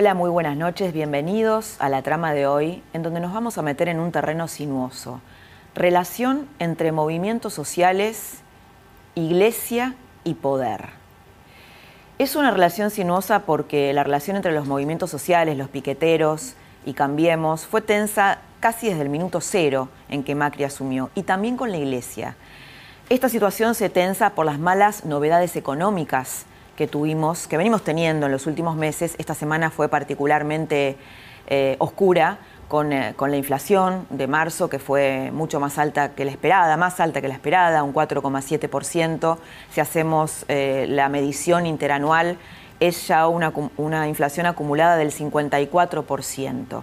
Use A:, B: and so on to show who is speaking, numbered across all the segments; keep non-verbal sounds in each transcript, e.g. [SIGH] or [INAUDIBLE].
A: Hola, muy buenas noches, bienvenidos a la trama de hoy, en donde nos vamos a meter en un terreno sinuoso. Relación entre movimientos sociales, iglesia y poder. Es una relación sinuosa porque la relación entre los movimientos sociales, los piqueteros y Cambiemos fue tensa casi desde el minuto cero en que Macri asumió, y también con la iglesia. Esta situación se tensa por las malas novedades económicas que tuvimos, que venimos teniendo en los últimos meses. Esta semana fue particularmente eh, oscura con, eh, con, la inflación de marzo, que fue mucho más alta que la esperada, más alta que la esperada, un 4,7%. Si hacemos eh, la medición interanual, es ya una, una inflación acumulada del 54%.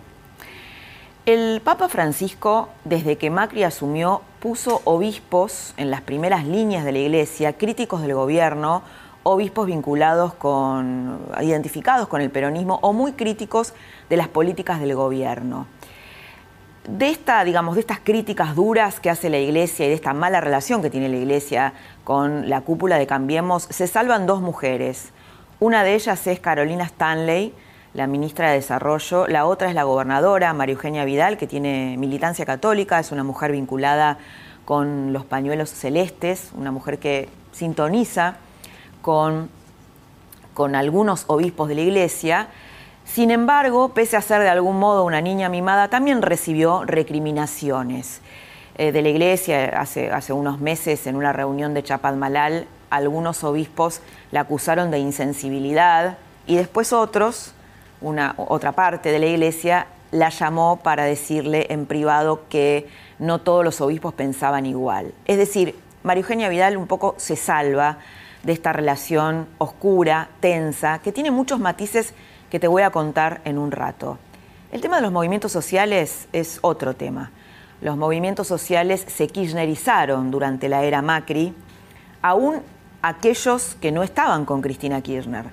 A: El Papa Francisco, desde que Macri asumió, puso obispos en las primeras líneas de la Iglesia, críticos del gobierno, obispos vinculados con, identificados con el peronismo o muy críticos de las políticas del gobierno. De, esta, digamos, de estas críticas duras que hace la Iglesia y de esta mala relación que tiene la Iglesia con la cúpula de Cambiemos, se salvan dos mujeres. Una de ellas es Carolina Stanley, la ministra de Desarrollo. La otra es la gobernadora, María Eugenia Vidal, que tiene militancia católica, es una mujer vinculada con los pañuelos celestes, una mujer que sintoniza con, con algunos obispos de la iglesia. Sin embargo, pese a ser de algún modo una niña mimada, también recibió recriminaciones eh, de la iglesia. Hace, hace unos meses, en una reunión de Chapadmalal, algunos obispos la acusaron de insensibilidad y después otros, una, otra parte de la iglesia, la llamó para decirle en privado que no todos los obispos pensaban igual. Es decir, María Eugenia Vidal un poco se salva de esta relación oscura, tensa, que tiene muchos matices que te voy a contar en un rato. El tema de los movimientos sociales es otro tema. Los movimientos sociales se kirchnerizaron durante la era Macri, aún aquellos que no estaban con Cristina Kirchner.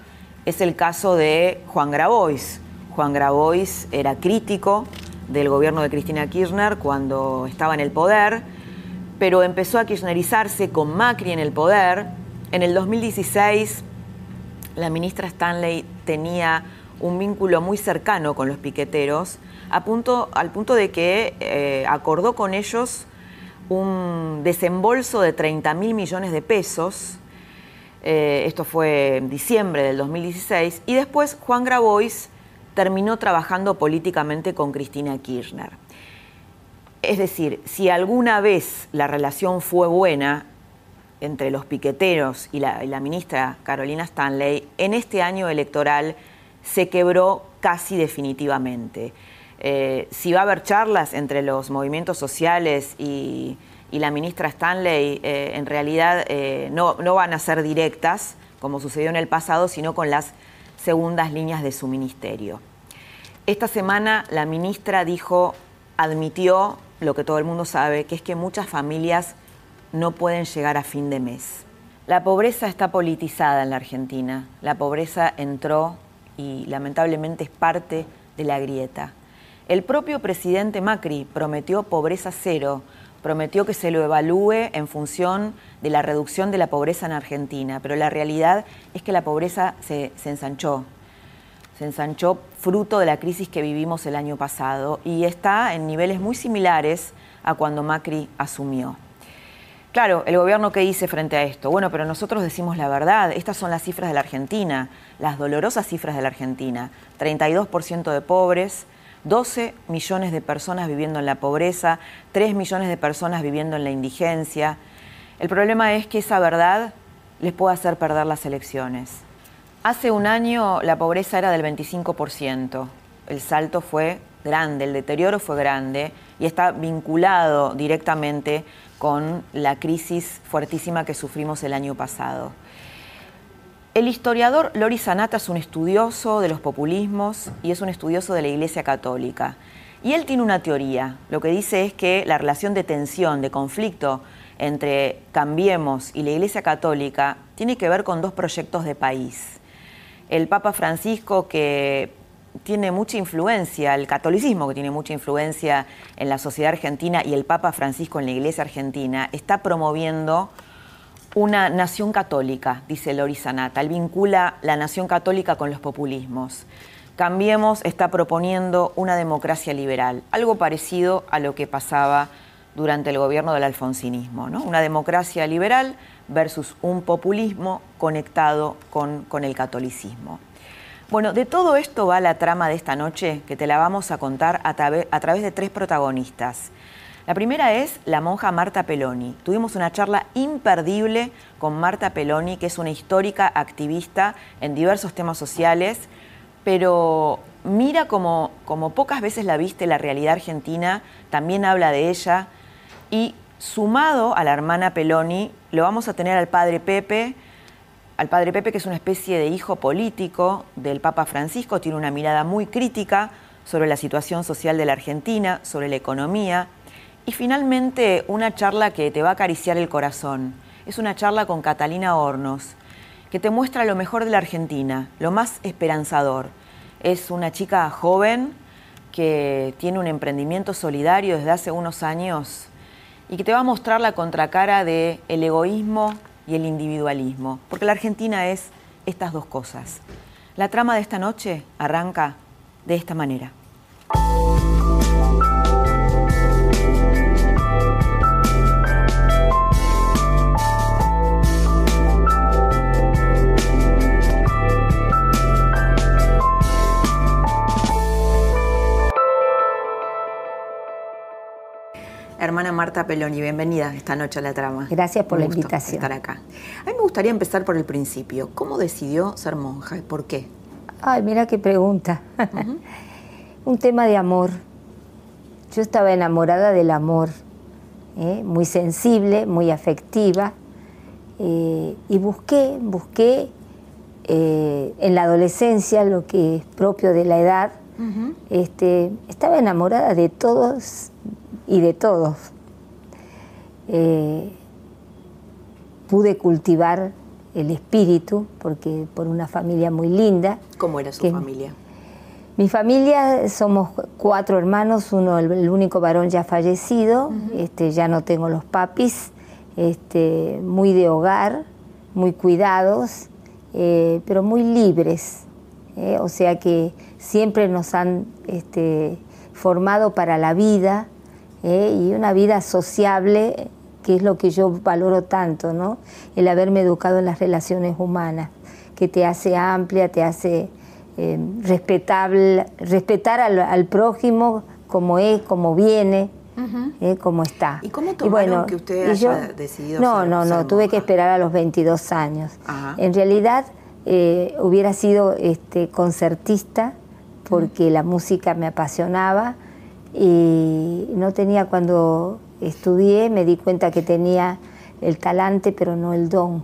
A: Es el caso de Juan Grabois. Juan Grabois era crítico del gobierno de Cristina Kirchner cuando estaba en el poder, pero empezó a kirchnerizarse con Macri en el poder en el 2016, la ministra Stanley tenía un vínculo muy cercano con los piqueteros, al punto de que eh, acordó con ellos un desembolso de 30 mil millones de pesos. Eh, esto fue en diciembre del 2016. Y después Juan Grabois terminó trabajando políticamente con Cristina Kirchner. Es decir, si alguna vez la relación fue buena, entre los piqueteros y la, ministra Carolina Stanley, en este año electoral se quebró casi definitivamente. Eh, si va a haber charlas entre los movimientos sociales y, la ministra Stanley, eh, en realidad eh, no, no, van a ser directas, como sucedió en el pasado, sino con las segundas líneas de su ministerio. Esta semana la ministra dijo, admitió lo que todo el mundo sabe, que es que muchas familias no pueden llegar a fin de mes. La pobreza está politizada en la Argentina. La pobreza entró y lamentablemente es parte de la grieta. El propio presidente Macri prometió pobreza cero, prometió que se lo evalúe en función de la reducción de la pobreza en Argentina, pero la realidad es que la pobreza se, ensanchó. Se ensanchó fruto de la crisis que vivimos el año pasado y está en niveles muy similares a cuando Macri asumió. Claro, el gobierno qué dice frente a esto? Bueno, pero nosotros decimos la verdad. Estas son las cifras de la Argentina, las dolorosas cifras de la Argentina. 32% de pobres, 12 millones de personas viviendo en la pobreza, 3 millones de personas viviendo en la indigencia. El problema es que esa verdad les puede hacer perder las elecciones. Hace un año la pobreza era del 25%, el salto fue grande, el deterioro fue grande y está vinculado directamente con la crisis fuertísima que sufrimos el año pasado. El historiador Lori Sanata es un estudioso de los populismos y es un estudioso de la Iglesia Católica. Y él tiene una teoría. Lo que dice es que la relación de tensión, de conflicto entre Cambiemos y la Iglesia Católica tiene que ver con dos proyectos de país. El Papa Francisco, que tiene mucha influencia, el catolicismo que tiene mucha influencia en la sociedad argentina y el Papa Francisco en la Iglesia argentina, está promoviendo una nación católica, dice Lori Sanata. Él vincula la nación católica con los populismos. Cambiemos está proponiendo una democracia liberal, algo parecido a lo que pasaba durante el gobierno del alfonsinismo, ¿no? Una democracia liberal versus un populismo conectado con, con el catolicismo. Bueno, de todo esto va la trama de esta noche, que te la vamos a contar a, través de tres protagonistas. La primera es la monja Marta Peloni. Tuvimos una charla imperdible con Marta Peloni, que es una histórica activista en diversos temas sociales, pero mira como, como pocas veces la viste la realidad argentina, también habla de ella, y sumado a la hermana Peloni, lo vamos a tener al padre Pepe, al padre Pepe que es una especie de hijo político del Papa Francisco, tiene una mirada muy crítica sobre la situación social de la Argentina, sobre la economía, y finalmente una charla que te va a acariciar el corazón. Es una charla con Catalina Hornos, que te muestra lo mejor de la Argentina, lo más esperanzador. Es una chica joven que tiene un emprendimiento solidario desde hace unos años y que te va a mostrar la contracara de el egoísmo y el individualismo, porque la Argentina es estas dos cosas. La trama de esta noche arranca de esta manera. Hermana Marta Peloni, bienvenida esta noche a la trama.
B: Gracias por la invitación.
A: Estar acá. A mí me gustaría empezar por el principio. ¿Cómo decidió ser monja y por qué?
B: Ay, mira qué pregunta. [LAUGHS] Un tema de amor. Yo estaba enamorada del amor, ¿eh? muy sensible, muy afectiva, eh, y busqué, busqué eh, en la adolescencia lo que es propio de la edad. este, estaba enamorada de todos y de todos. Eh, pude cultivar el espíritu, porque por una familia muy linda.
A: ¿Cómo era su familia?
B: Mi familia somos cuatro hermanos, uno el, único varón ya fallecido, este, ya no tengo los papis, este, muy de hogar, muy cuidados, eh, pero muy libres. Eh, o sea que siempre nos han este, formado para la vida, ¿eh? y una vida sociable, que es lo que yo valoro tanto, ¿no? El haberme educado en las relaciones humanas, que te hace amplia, te hace eh, respetable, respetar al, prójimo como es, como viene. ¿eh? como está.
A: ¿Y cómo tomaron que usted haya decidido
B: No, no, no, tuve que esperar a los 22 años. En realidad hubiera sido este, concertista porque la música me apasionaba, y no tenía cuando estudié, me di cuenta que tenía el talante pero no el don.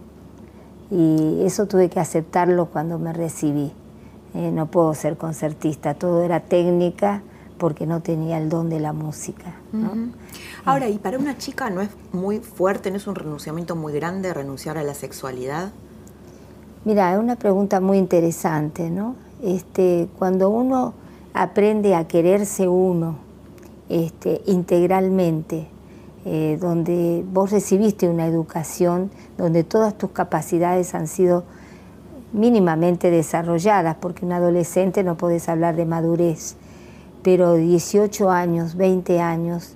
B: Y eso tuve que aceptarlo cuando me recibí. Eh, no puedo ser concertista, todo era técnica porque no tenía el don de la música.
A: Ahora, ¿y para una chica no es muy fuerte, no es un renunciamiento muy grande renunciar a la sexualidad?
B: Mira, es una pregunta muy interesante, ¿no? Este, cuando uno aprende a quererse uno, este, integralmente, eh, donde vos recibiste una educación, donde todas tus capacidades han sido mínimamente desarrolladas, porque un adolescente no puedes hablar de madurez, pero 18 años, 20 años,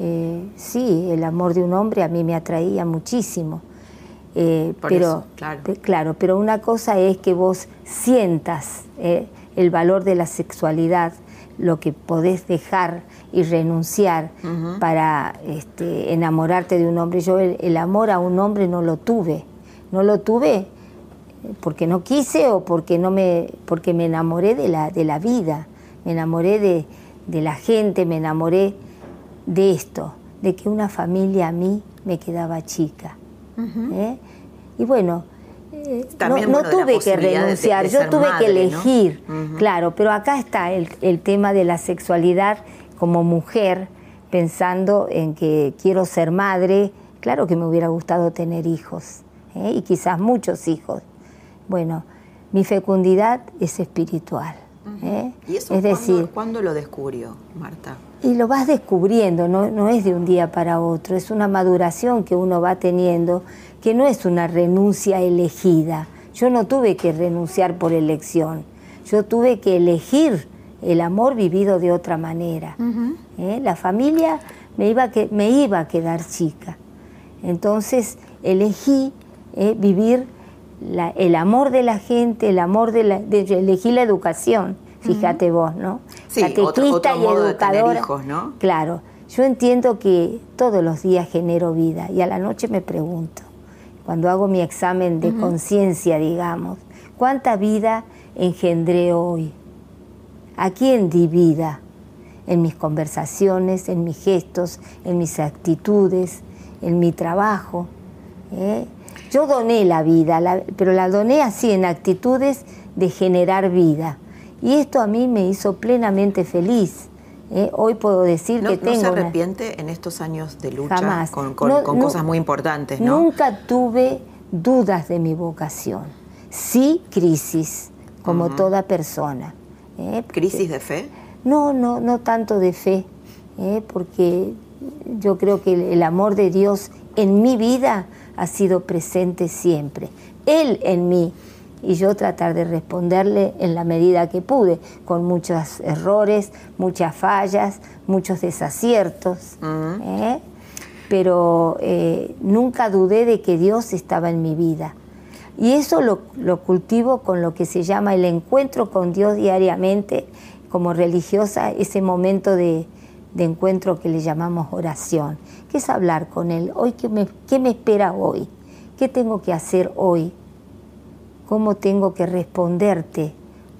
B: eh, sí, el amor de un hombre a mí me atraía muchísimo.
A: Eh, pero, claro.
B: claro. pero una cosa es que vos sientas el valor de la sexualidad, lo que podés dejar y renunciar para este, enamorarte de un hombre. Yo el, amor a un hombre no lo tuve, no lo tuve porque no quise o porque no me, porque me enamoré de la, de la vida, me enamoré de, de la gente, me enamoré de esto, de que una familia a mí me quedaba chica. ¿eh? Y bueno, eh, no, tuve que renunciar, yo tuve que elegir, claro, pero acá está el, el, tema de la sexualidad como mujer, pensando en que quiero ser madre, claro que me hubiera gustado tener hijos, ¿eh? y quizás muchos hijos. Bueno, mi fecundidad es espiritual.
A: ¿eh? ¿Y eso es decir, ¿cuándo lo descubrió, Marta?
B: Y lo vas descubriendo, no, no es de un día para otro, es una maduración que uno va teniendo, que no es una renuncia elegida. Yo no tuve que renunciar por elección, yo tuve que elegir el amor vivido de otra manera. ¿Eh? La familia me iba, que, me iba a quedar chica. Entonces elegí eh, vivir el amor de la gente, el amor de la... elegí la educación fíjate vos, ¿no?
A: Sí, Catequista y educadora. hijos, ¿no?
B: Claro, yo entiendo que todos los días genero vida y a la noche me pregunto, cuando hago mi examen de conciencia, digamos, ¿cuánta vida engendré hoy? ¿A quién di vida? En mis conversaciones, en mis gestos, en mis actitudes, en mi trabajo. ¿eh? Yo doné la vida, pero la doné así, en actitudes de generar vida. Y esto a mí me hizo plenamente feliz. ¿eh? Hoy puedo decir que tengo.
A: ¿No se arrepiente en estos años de lucha con, cosas muy importantes? ¿no?
B: Nunca tuve dudas de mi vocación. Sí, crisis, como toda persona.
A: ¿Eh? ¿Crisis de fe?
B: No, no, no tanto de fe, ¿eh? porque yo creo que el amor de Dios en mi vida ha sido presente siempre. Él en mí y yo tratar de responderle en la medida que pude, con muchos errores, muchas fallas, muchos desaciertos. ¿eh? Pero eh, nunca dudé de que Dios estaba en mi vida. Y eso lo, cultivo con lo que se llama el encuentro con Dios diariamente, como religiosa, ese momento de, encuentro que le llamamos oración, que es hablar con Él. Hoy, ¿qué me, qué me espera hoy? ¿Qué tengo que hacer hoy? cómo tengo que responderte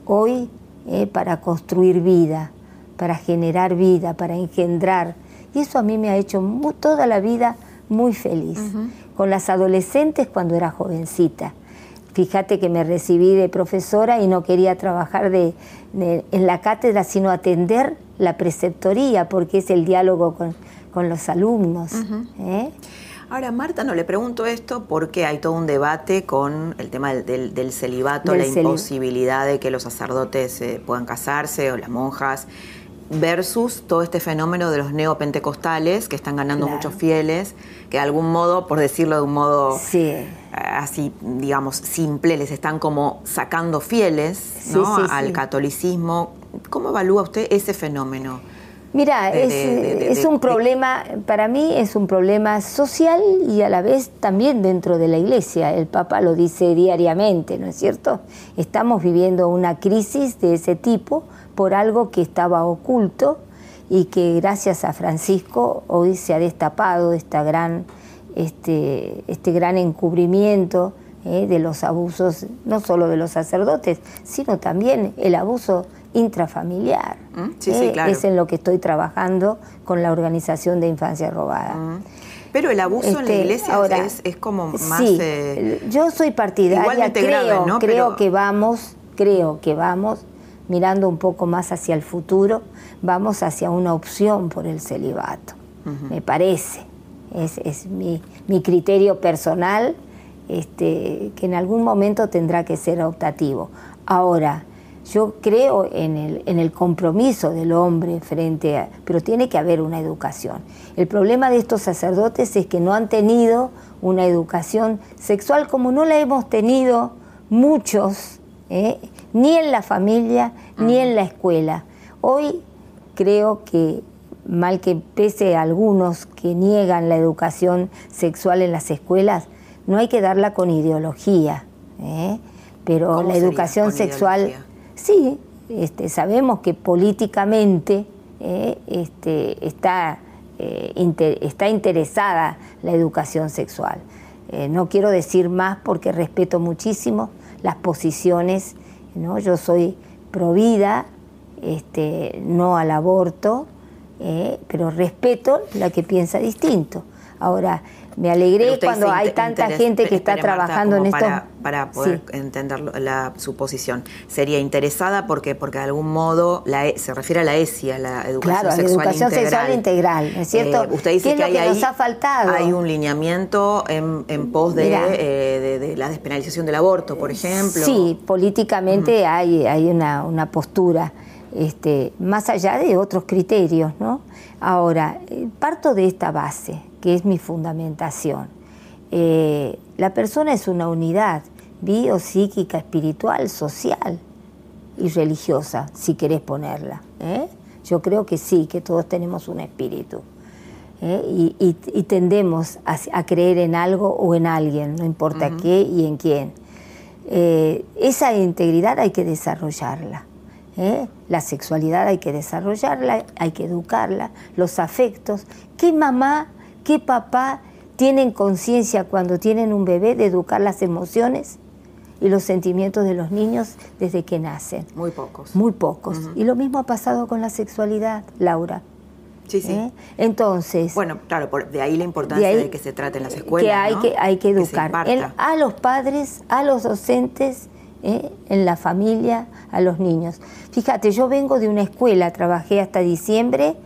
B: hoy eh, para construir vida, para generar vida, para engendrar. Y eso a mí me ha hecho toda la vida muy feliz. Con las adolescentes cuando era jovencita. Fíjate que me recibí de profesora y no quería trabajar de, en la cátedra, sino atender la preceptoría, porque es el diálogo con, los alumnos.
A: Ahora, Marta, no le pregunto esto porque hay todo un debate con el tema del, celibato, la imposibilidad de que los sacerdotes eh, puedan casarse o las monjas, versus todo este fenómeno de los neopentecostales que están ganando muchos fieles, que de algún modo, por decirlo de un modo eh, así, digamos, simple, les están como sacando fieles al catolicismo. ¿Cómo evalúa usted ese fenómeno?
B: Mira, es, un problema, para mí es un problema social y a la vez también dentro de la iglesia. El Papa lo dice diariamente, ¿no es cierto? Estamos viviendo una crisis de ese tipo por algo que estaba oculto y que gracias a Francisco hoy se ha destapado esta gran, este, este gran encubrimiento ¿eh? de los abusos, no solo de los sacerdotes, sino también el abuso intrafamiliar. Mm, ¿eh? Es en lo que estoy trabajando con la Organización de Infancia Robada. Mm.
A: Pero el abuso en la este, iglesia es, como más...
B: Sí, eh, yo soy partidaria, creo, creo que vamos, creo que vamos, mirando un poco más hacia el futuro, vamos hacia una opción por el celibato, me parece. Es, mi, criterio personal, este, que en algún momento tendrá que ser optativo. Ahora, yo creo en el, en el compromiso del hombre frente a... pero tiene que haber una educación. El problema de estos sacerdotes es que no han tenido una educación sexual como no la hemos tenido muchos, ¿eh? ni en la familia ni en la escuela. Hoy creo que, mal que pese a algunos que niegan la educación sexual en las escuelas, no hay que darla con ideología, ¿eh? pero la educación sexual... Sí, este, sabemos que políticamente eh, este, está, eh, está interesada la educación sexual. No quiero decir más porque respeto muchísimo las posiciones. ¿no? Yo soy provida este, no al aborto, eh, pero respeto la que piensa distinto. Ahora, me alegré cuando hay tanta gente que está trabajando en esto.
A: Para, poder entender la, su posición. Sería interesada porque, porque de algún modo la, e, se refiere a la ESI, a la educación
B: claro,
A: sexual
B: la educación
A: integral.
B: sexual integral, ¿no es cierto?
A: Eh, usted dice
B: ¿Qué
A: que,
B: lo
A: hay,
B: nos ha faltado?
A: hay un lineamiento en, en pos de, eh, de, la despenalización del aborto, por ejemplo.
B: Sí, políticamente hay, hay una, una postura. Este, más allá de otros criterios, ¿no? Ahora, eh, parto de esta base que es mi fundamentación. Eh, la persona es una unidad biopsíquica, espiritual, social y religiosa, si querés ponerla. ¿eh? Yo creo que sí, que todos tenemos un espíritu. ¿eh? Y, tendemos a, creer en algo o en alguien, no importa qué y en quién. esa integridad hay que desarrollarla. La sexualidad hay que desarrollarla, hay que educarla, los afectos. ¿Qué mamá ¿Qué papá tienen conciencia cuando tienen un bebé de educar las emociones y los sentimientos de los niños desde que nacen?
A: Muy pocos.
B: Muy pocos. Y lo mismo ha pasado con la sexualidad, Laura.
A: Sí, sí. ¿Eh?
B: Entonces.
A: Bueno, claro, de ahí la importancia de, que se trate en las escuelas.
B: Que hay, que, hay que educar a los padres, a los docentes, ¿eh? en la familia, a los niños. Fíjate, yo vengo de una escuela, trabajé hasta diciembre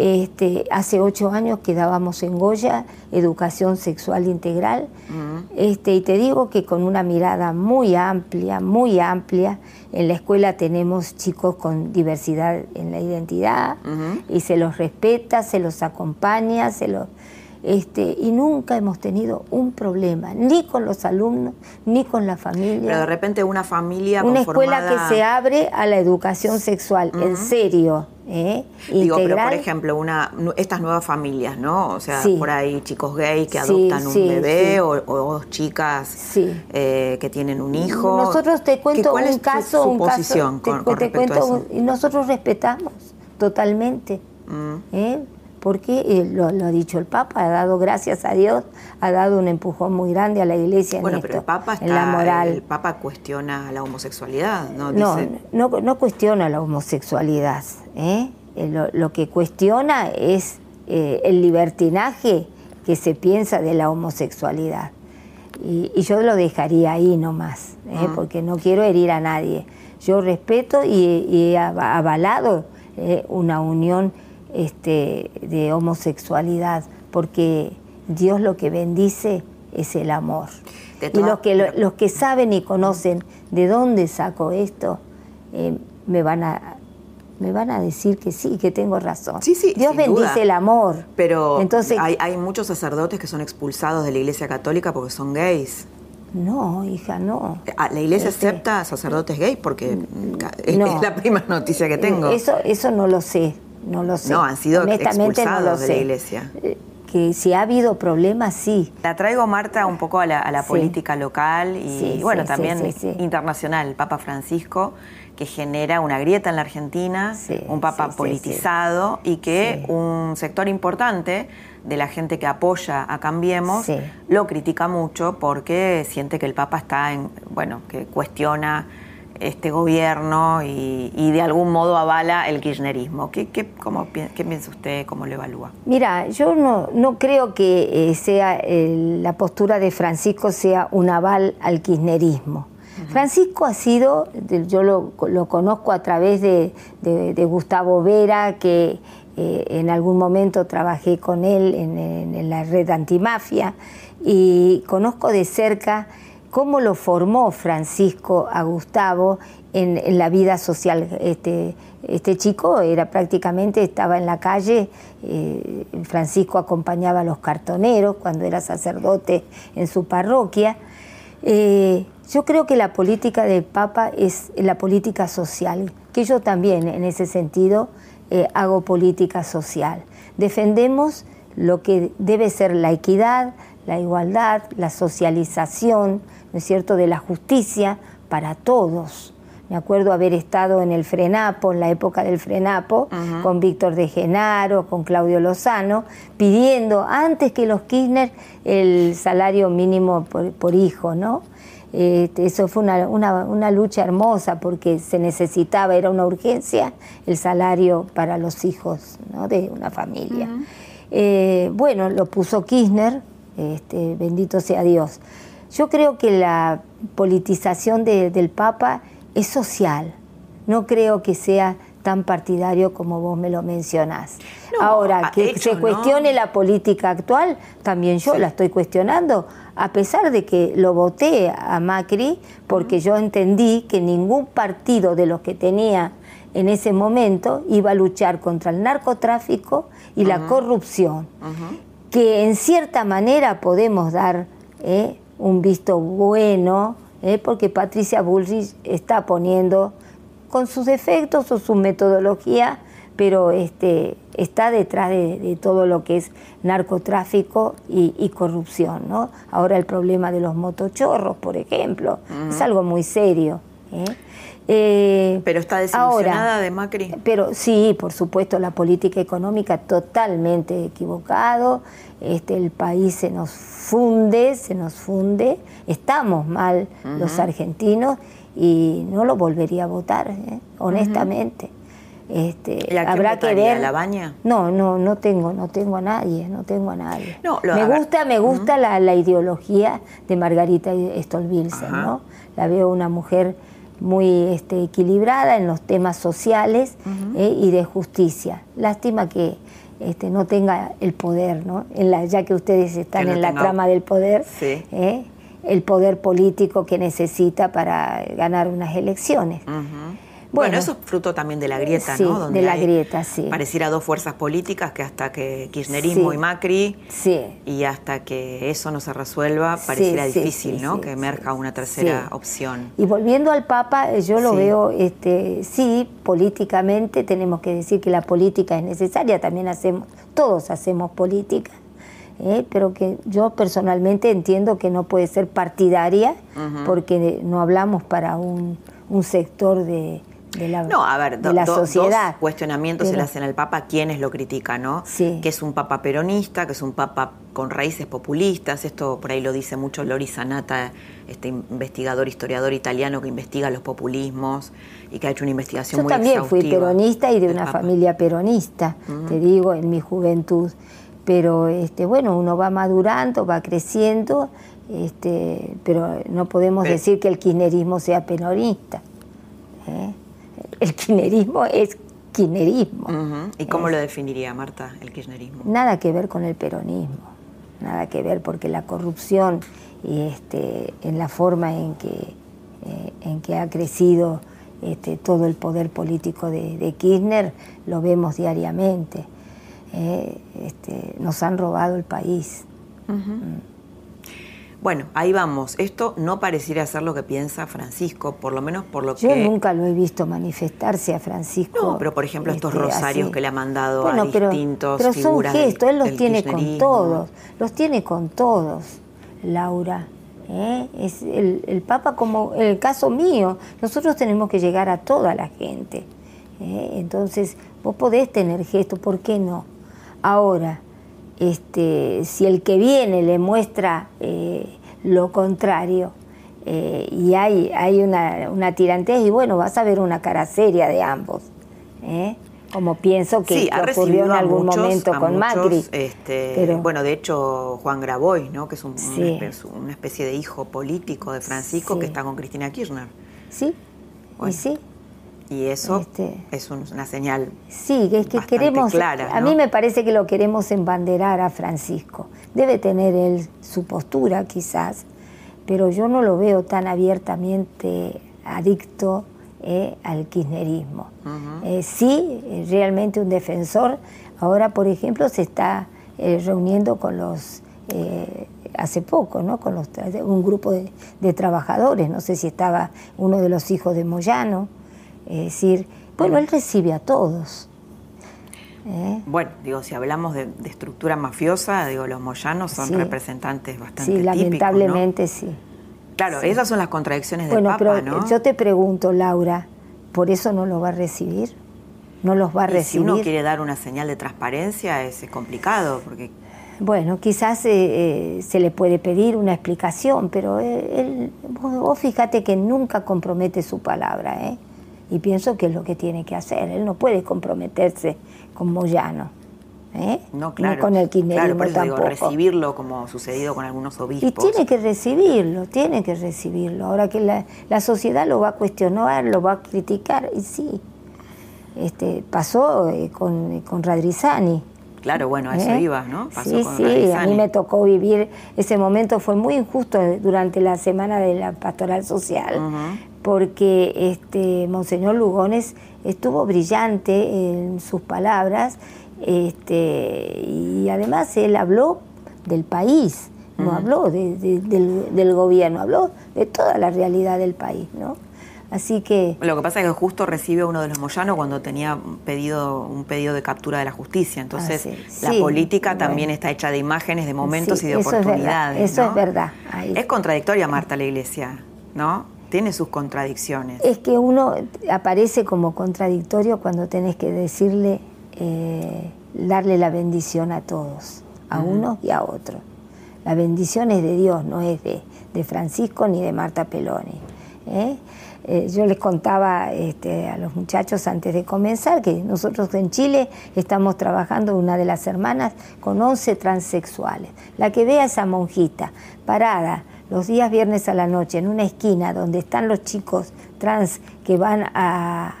B: este, hace ocho años que dábamos en Goya educación sexual integral. este, y te digo que con una mirada muy amplia, muy amplia, en la escuela tenemos chicos con diversidad en la identidad y se los respeta, se los acompaña, se los este, y nunca hemos tenido un problema, ni con los alumnos, ni con la familia.
A: Pero de repente una familia
B: Una escuela que se abre a la educación sexual, en serio. ¿eh?
A: Digo, pero por ejemplo, una, estas nuevas familias, ¿no? O sea, por ahí chicos gays que adoptan un bebé o, dos chicas eh, que tienen un hijo.
B: Nosotros te cuento un caso,
A: un caso,
B: te, cuento, y nosotros respetamos totalmente. ¿eh? Porque eh, lo, ha dicho el Papa, ha dado, gracias a Dios, ha dado un empujón muy grande a la Iglesia
A: bueno,
B: en
A: pero el Papa está,
B: la moral.
A: El Papa cuestiona la homosexualidad, ¿no?
B: No, no, cuestiona la homosexualidad. ¿eh? eh lo, que cuestiona es eh, el libertinaje que se piensa de la homosexualidad. Y, yo lo dejaría ahí nomás, porque no quiero herir a nadie. Yo respeto y, he avalado una unión este, de homosexualidad, porque Dios lo que bendice es el amor. Y los que, los que saben y conocen de dónde saco esto, eh, me van a me van a decir que sí, que tengo razón.
A: Sí, sí,
B: Dios bendice el amor.
A: Pero Entonces, hay, hay muchos sacerdotes que son expulsados de la Iglesia Católica porque son gays.
B: No, hija, no.
A: Ah, ¿La iglesia este, acepta sacerdotes gays? Porque es, la primera noticia que tengo.
B: Eso, eso no lo sé no lo sé.
A: No, han sido Honestamente, no lo sé. de la iglesia.
B: Eh, que si ha habido problemas, sí.
A: La traigo, Marta, un poco a la, política local y, bueno, también internacional. El Papa Francisco, que genera una grieta en la Argentina, un Papa politizado y que un sector importante de la gente que apoya a Cambiemos lo critica mucho porque siente que el Papa está en, bueno, que cuestiona este gobierno y, de algún modo avala el kirchnerismo. ¿Qué, qué, cómo, qué piensa usted? ¿Cómo lo evalúa?
B: Mira, yo no, no creo que eh, sea la postura de Francisco sea un aval al kirchnerismo. Francisco ha sido, yo lo, conozco a través de, Gustavo Vera, que eh, en algún momento trabajé con él en, en la red antimafia, y conozco de cerca cómo lo formó Francisco a Gustavo en, la vida social. Este, este, chico era prácticamente, estaba en la calle, eh, Francisco acompañaba a los cartoneros cuando era sacerdote en su parroquia. Eh, yo creo que la política del Papa es la política social, que yo también en ese sentido eh, hago política social. Defendemos lo que debe ser la equidad, la igualdad, la socialización, ¿no es cierto?, de la justicia para todos. Me acuerdo haber estado en el Frenapo, en la época del Frenapo, con Víctor de Genaro, con Claudio Lozano, pidiendo antes que los Kirchner el salario mínimo por, hijo, ¿no? Este, eso fue una, lucha hermosa porque se necesitaba, era una urgencia, el salario para los hijos de una familia. Eh, bueno, lo puso Kirchner, este, bendito sea Dios. Yo creo que la politización del Papa es social, no creo que sea tan partidario como vos me lo mencionás. Ahora, que se cuestione la política actual, también yo la estoy cuestionando, a pesar de que lo voté a Macri, porque yo entendí que ningún partido de los que tenía en ese momento iba a luchar contra el narcotráfico y la corrupción, que en cierta manera podemos dar eh, un visto bueno, eh, porque Patricia Bullrich está poniendo con sus defectos o su metodología, pero este, está detrás de, todo lo que es narcotráfico y, corrupción. ¿no? Ahora el problema de los motochorros, por ejemplo, es algo muy serio. ¿Eh?
A: Eh, pero está desilusionada de Macri.
B: Pero sí, por supuesto, la política económica totalmente equivocado. Este, el país se nos funde, se nos funde. Estamos mal los argentinos y no lo volvería a votar, ¿eh? honestamente.
A: Este, habrá que ver. ¿La baña?
B: No, no, no tengo, no tengo a nadie, no tengo a nadie. me gusta, me gusta la, ideología de Margarita Stolbilsen, ¿no? La veo una mujer muy este, equilibrada en los temas sociales ¿eh? y de justicia. Lástima que este, no tenga el poder, ¿no? En la, ya que ustedes están en la trama del poder, ¿eh? el poder político que necesita para ganar unas elecciones.
A: Bueno, eso es fruto también de la grieta,
B: ¿no? Donde de la grieta, sí.
A: Pareciera dos fuerzas políticas que hasta que kirchnerismo y Macri,
B: sí.
A: y hasta que eso no se resuelva, pareciera difícil, ¿no? que emerja una tercera opción.
B: Y volviendo al Papa, eh, yo lo veo, este, sí, políticamente tenemos que decir que la política es necesaria, también hacemos, todos hacemos política. ¿eh? pero que yo personalmente entiendo que no puede ser partidaria porque no hablamos para un, un sector de, de la,
A: no, a ver,
B: de la sociedad.
A: Dos cuestionamientos se le hacen al Papa, quienes lo critican, ¿no?
B: Sí.
A: Que es un Papa peronista, que es un Papa con raíces populistas, esto por ahí lo dice mucho Lori Sanata, este investigador, historiador italiano que investiga los populismos y que ha hecho una investigación
B: Yo también fui peronista y de una familia peronista, te digo, en mi juventud. Pero este, bueno, uno va madurando, va creciendo, este, pero no podemos decir que el kirchnerismo sea peronista. ¿eh? El kirchnerismo es kirchnerismo.
A: ¿Y cómo lo definiría, Marta, el kirchnerismo?
B: Nada que ver con el peronismo, nada que ver, porque la corrupción y este, en la forma en que, eh, en que ha crecido este, todo el poder político de, Kirchner, lo vemos diariamente. Eh, este, nos han robado el país.
A: Bueno, ahí vamos. Esto no pareciera ser lo que piensa Francisco, por lo menos por lo
B: que...
A: Yo
B: nunca lo he visto manifestarse a Francisco.
A: No, pero por ejemplo estos este, rosarios que le ha mandado a distintos
B: pero son gestos, él los tiene con todos, los tiene con todos, Laura. ¿eh? Es el, el, Papa como el caso mío, nosotros tenemos que llegar a toda la gente. ¿eh? Entonces, vos podés tener gestos, ¿por qué no? Ahora, este, si el que viene le muestra eh, lo contrario eh, y hay, hay una, una tirantez, y bueno, vas a ver una cara seria de ambos. ¿eh? Como pienso que, ocurrió en algún momento con Macri.
A: Este, Bueno, de hecho, Juan Grabois, ¿no? que es un, una especie de hijo político de Francisco que está con Cristina Kirchner.
B: Sí, y sí.
A: Y eso este, es una señal.
B: Sí, es que queremos. Clara, A mí me parece que lo queremos embanderar a Francisco. Debe tener él su postura, quizás, pero yo no lo veo tan abiertamente adicto eh, al kirchnerismo. Eh, sí, realmente un defensor. Ahora, por ejemplo, se está eh, reuniendo con los hace poco, ¿no? Con los, un grupo de, de, trabajadores, no sé si estaba uno de los hijos de Moyano, es decir, bueno, él recibe a todos.
A: ¿eh? Bueno, digo, si hablamos de, estructura mafiosa, digo, los moyanos son representantes bastante
B: Sí, lamentablemente sí.
A: Claro, esas son las contradicciones del bueno, pero
B: Yo te pregunto, Laura, ¿por eso no lo va a recibir? ¿No los va a recibir?
A: Si uno quiere dar una señal de transparencia, es complicado, porque
B: Bueno, quizás eh, eh, se le puede pedir una explicación, pero él, vos, fíjate que nunca compromete su palabra, ¿eh? Y pienso que es lo que tiene que hacer. Él no puede comprometerse con Moyano. ¿eh?
A: No, claro.
B: Ni con el kirchnerismo
A: claro,
B: tampoco.
A: recibirlo como sucedido con algunos obispos.
B: Y tiene que recibirlo, tiene que recibirlo. Ahora que la, la sociedad lo va a cuestionar, lo va a criticar, y sí. Este, pasó eh, con, con Radrizani
A: Claro, bueno, a eso ¿Eh? iba, ¿no?
B: sí, sí, a mí me tocó vivir ese momento, fue muy injusto durante la semana de la pastoral social, porque este Monseñor Lugones estuvo brillante en sus palabras este, y además él habló del país, no habló del, del gobierno, habló de toda la realidad del país, ¿no? Así que...
A: Lo que pasa es que justo recibe uno de los Moyanos cuando tenía pedido, un pedido de captura de la justicia. Entonces, ah, la política también está hecha de imágenes, de momentos y de oportunidades.
B: eso es verdad.
A: Es contradictoria, Marta, la iglesia, ¿no? Tiene sus contradicciones.
B: Es que uno aparece como contradictorio cuando tenés que decirle, eh, darle la bendición a todos, a uno y a otro. La bendición es de Dios, no es de, de Francisco ni de Marta Peloni. ¿eh? Eh, yo les contaba este, a los muchachos antes de comenzar que nosotros en Chile estamos trabajando una de las hermanas con 11 transexuales. La que vea a esa monjita parada los días viernes a la noche en una esquina donde están los chicos trans que van a,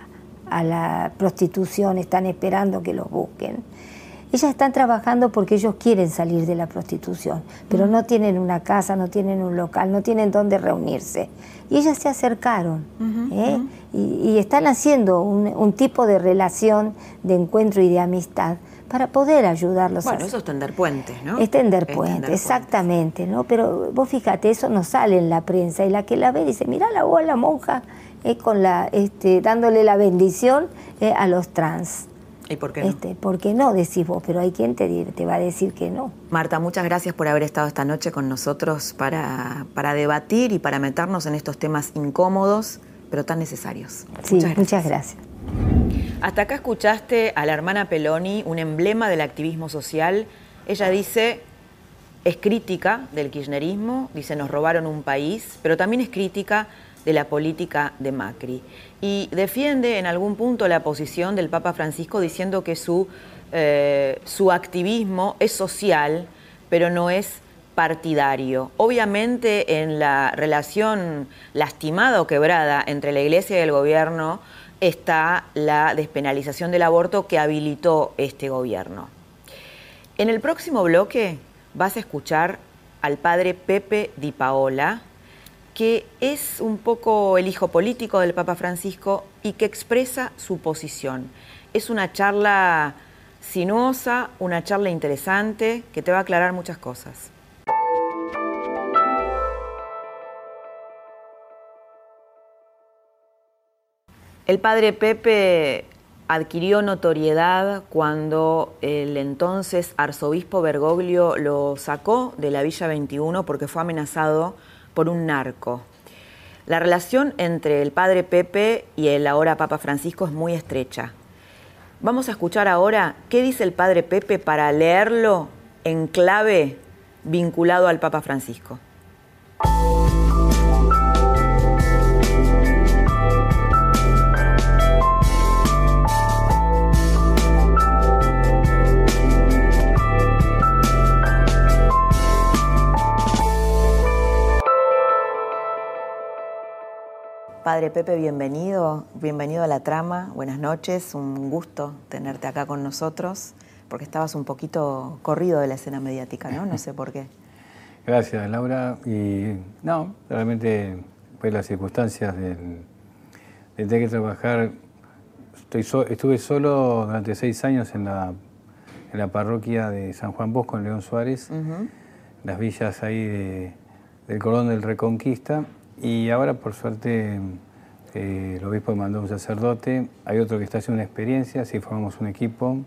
B: a la prostitución, están esperando que los busquen. Ellas están trabajando porque ellos quieren salir de la prostitución, pero no tienen una casa, no tienen un local, no tienen dónde reunirse. Y ellas se acercaron ¿eh? y, están haciendo un, tipo de relación de encuentro y de amistad para poder ayudarlos.
A: Bueno, eso es tender puentes, ¿no?
B: Es tender puentes, exactamente, ¿no? Pero vos fíjate, eso no sale en la prensa y la que la ve dice, mira la voz la monja eh, con la, este, dándole la bendición eh, a los trans.
A: ¿Y por qué no?
B: Este, ¿Por qué no? Decís vos, pero hay quien te, te va a decir que no.
A: Marta, muchas gracias por haber estado esta noche con nosotros para, para debatir y para meternos en estos temas incómodos, pero tan necesarios.
B: Sí, muchas gracias. muchas gracias.
A: Hasta acá escuchaste a la hermana Peloni, un emblema del activismo social. Ella dice, es crítica del kirchnerismo, dice, nos robaron un país, pero también es crítica de la política de Macri. Y defiende en algún punto la posición del Papa Francisco diciendo que su, eh, su activismo es social, pero no es partidario. Obviamente en la relación lastimada o quebrada entre la Iglesia y el gobierno está la despenalización del aborto que habilitó este gobierno. En el próximo bloque vas a escuchar al padre Pepe Di Paola, que es un poco el hijo político del Papa Francisco y que expresa su posición. Es una charla sinuosa, una charla interesante que te va a aclarar muchas cosas. El padre Pepe adquirió notoriedad cuando el entonces arzobispo Bergoglio lo sacó de la Villa 21 porque fue amenazado por un narco. La relación entre el padre Pepe y el ahora Papa Francisco es muy estrecha. Vamos a escuchar ahora qué dice el padre Pepe para leerlo en clave vinculado al Papa Francisco. Padre Pepe, bienvenido, bienvenido a la trama, buenas noches, un gusto tenerte acá con nosotros, porque estabas un poquito corrido de la escena mediática, ¿no? No sé por qué. [LAUGHS]
C: Gracias, Laura. Y no, realmente fue las circunstancias del, de tener que trabajar. Estoy estuve solo durante seis años en la, en la parroquia de San Juan Bosco, en León Suárez, las villas ahí del Cordón del Reconquista y ahora, por suerte, eh, el obispo mandó un sacerdote, hay otro que está haciendo una experiencia, así formamos un equipo.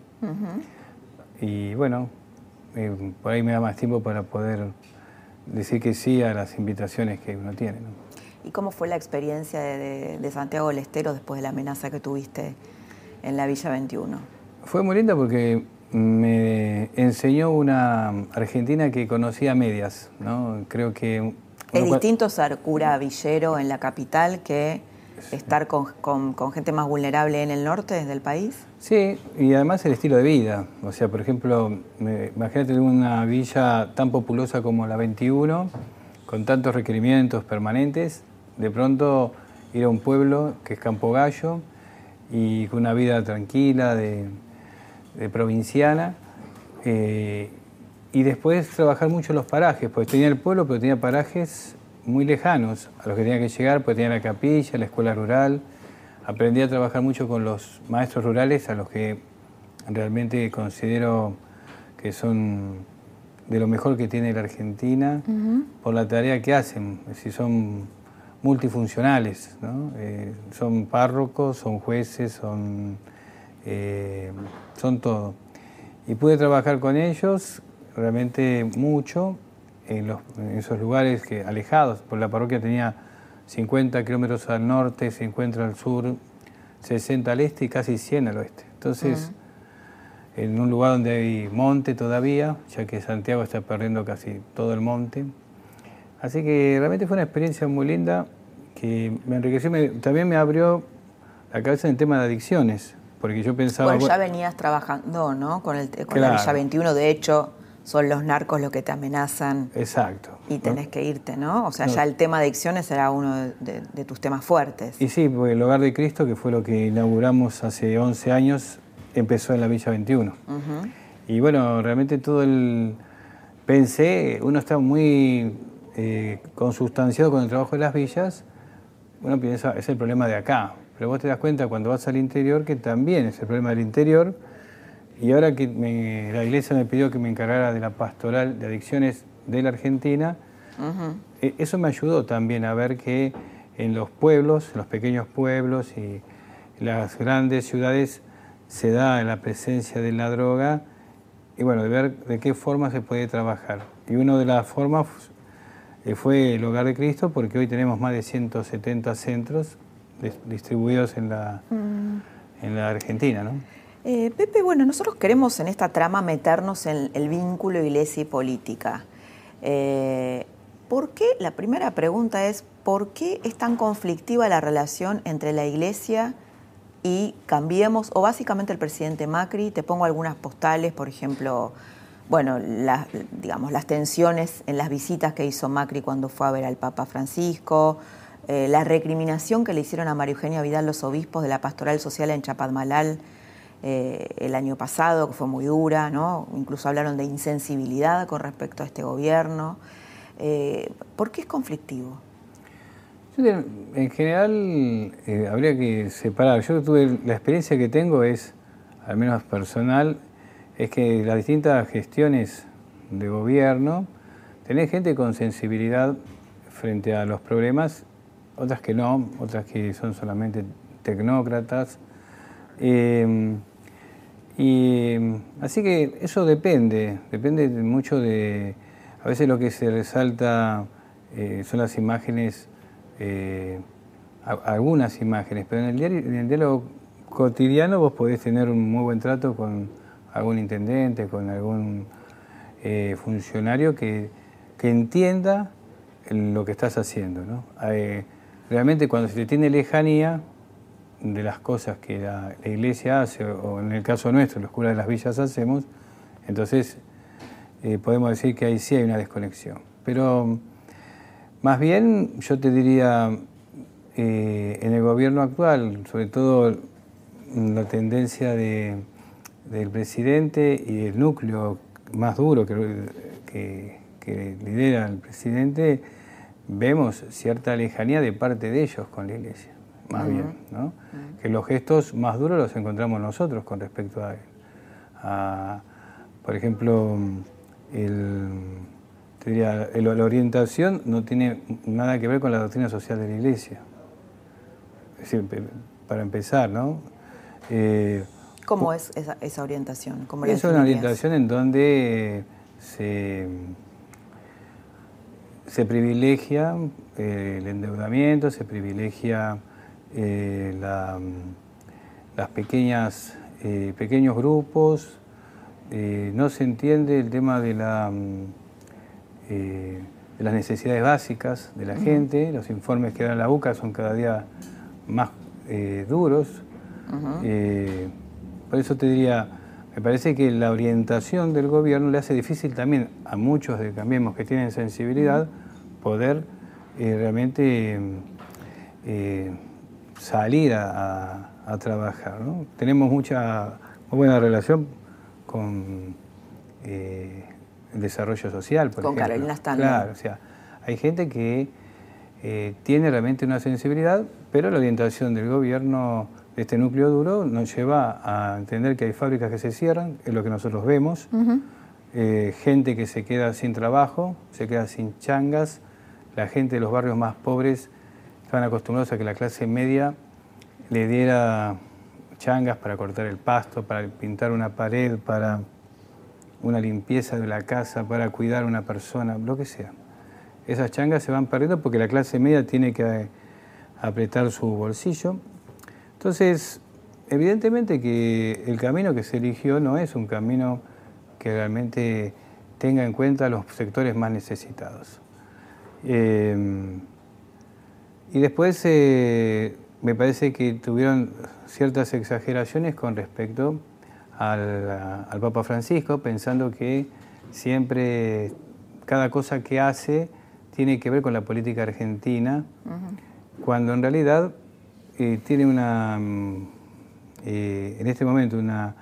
C: Y bueno, eh, por ahí me da más tiempo para poder decir que sí a las invitaciones que uno tiene.
A: ¿Y cómo fue la experiencia de, Santiago del Estero después de la amenaza que tuviste en la Villa 21?
C: Fue muy linda porque me enseñó una argentina que conocía medias, ¿no? Creo que...
A: Es distinto ser cura villero en la capital que estar con, gente más vulnerable en el norte del país.
C: Sí, y además el estilo de vida. O sea, por ejemplo, imagínate una villa tan populosa como la 21, con tantos requerimientos permanentes, de pronto ir a un pueblo que es Campo Gallo y con una vida tranquila, de, provinciana. Eh, y después trabajar mucho en los parajes, porque tenía el pueblo, pero tenía parajes muy lejanos a los que tenía que llegar, pues tenía la capilla, la escuela rural. Aprendí a trabajar mucho con los maestros rurales, a los que realmente considero que son de lo mejor que tiene la Argentina por la tarea que hacen. Es decir, son multifuncionales, ¿no? Eh, son párrocos, son jueces, son, eh, son todo. Y pude trabajar con ellos realmente mucho en, esos lugares que, alejados, porque la parroquia tenía 50 kilómetros al norte, 50 al sur, 60 al este y casi 100 al oeste. Entonces, en un lugar donde hay monte todavía, ya que Santiago está perdiendo casi todo el monte. Así que realmente fue una experiencia muy linda que me enriqueció, también me abrió la cabeza en el tema de adicciones, porque yo pensaba...
A: Bueno, ya venías trabajando, ¿no? Con, el, con la Villa 21, de hecho, son los narcos los que te amenazan.
C: Exacto.
A: Y tenés que irte, ¿no? O sea, ya el tema de adicciones era uno de, tus temas fuertes.
C: Y sí, porque el Hogar de Cristo, que fue lo que inauguramos hace 11 años, empezó en la Villa 21. Y bueno, realmente todo el... Pensé, uno está muy eh, consustanciado con el trabajo de las villas, uno piensa, es el problema de acá. Pero vos te das cuenta cuando vas al interior que también es el problema del interior y ahora que la iglesia me pidió que me encargara de la pastoral de adicciones de la Argentina, e, eso me ayudó también a ver que en los pueblos, en los pequeños pueblos y las grandes ciudades se da la presencia de la droga y bueno, de ver de qué forma se puede trabajar. Y una de las formas eh, fue el Hogar de Cristo porque hoy tenemos más de 170 centros distribuidos en la, mm. en la Argentina. ¿no?
A: Eh, Pepe, bueno, nosotros queremos en esta trama meternos en el vínculo iglesia y política. Eh, ¿Por qué? La primera pregunta es, ¿por qué es tan conflictiva la relación entre la iglesia y Cambiemos, o básicamente el presidente Macri? Te pongo algunas postales, por ejemplo, bueno, digamos, las tensiones en las visitas que hizo Macri cuando fue a ver al Papa Francisco, eh, la recriminación que le hicieron a María Eugenia Vidal los obispos de la Pastoral Social en Chapadmalal eh, el año pasado, que fue muy dura, ¿no? incluso hablaron de insensibilidad con respecto a este gobierno. Eh, ¿Por qué es conflictivo?
C: En general eh, habría que separar. Yo tuve la experiencia que tengo es, al menos personal, es que las distintas gestiones de gobierno tenés gente con sensibilidad frente a los problemas, otras que no, otras que son solamente tecnócratas. Y así que eso depende, depende mucho de, a veces lo que se resalta eh, son las imágenes, eh, algunas imágenes, pero en el, diario, diálogo cotidiano vos podés tener un muy buen trato con algún intendente, con algún eh, funcionario que, que, entienda lo que estás haciendo. ¿no? realmente cuando se te tiene lejanía, de las cosas que la, iglesia hace, o en el caso nuestro, los curas de las villas hacemos, entonces eh, podemos decir que ahí sí hay una desconexión. Pero más bien yo te diría, eh, en el gobierno actual, sobre todo la tendencia de, del presidente y el núcleo más duro que, que lidera el presidente, vemos cierta lejanía de parte de ellos con la iglesia más bien, ¿no? Que los gestos más duros los encontramos nosotros con respecto a él. por ejemplo, la orientación no tiene nada que ver con la doctrina social de la Iglesia. para empezar, ¿no?
A: Eh, ¿Cómo es esa, orientación?
C: es una orientación en donde se, se privilegia eh, el endeudamiento, se privilegia eh, las pequeñas, eh, pequeños grupos eh, no se entiende el tema de, la, mm, de las necesidades básicas de la gente, los informes que da la UCA son cada día más duros. por eso te diría, me parece que la orientación del gobierno le hace difícil también a muchos de Cambiemos que tienen sensibilidad poder realmente salir a, trabajar. Tenemos mucha buena relación con eh, el desarrollo social,
A: por con Carolina
C: Claro, o sea, hay gente que eh, tiene realmente una sensibilidad, pero la orientación del gobierno de este núcleo duro nos lleva a entender que hay fábricas que se cierran, es lo que nosotros vemos, eh, gente que se queda sin trabajo, se queda sin changas, la gente de los barrios más pobres estaban acostumbrados a que la clase media le diera changas para cortar el pasto, para pintar una pared, para una limpieza de la casa, para cuidar a una persona, lo que sea. Esas changas se van perdiendo porque la clase media tiene que apretar su bolsillo. Entonces, evidentemente que el camino que se eligió no es un camino que realmente tenga en cuenta los sectores más necesitados. Eh, y después eh, me parece que tuvieron ciertas exageraciones con respecto al, Papa Francisco, pensando que siempre cada cosa que hace tiene que ver con la política argentina, cuando en realidad eh, tiene una, mm, eh, en este momento, una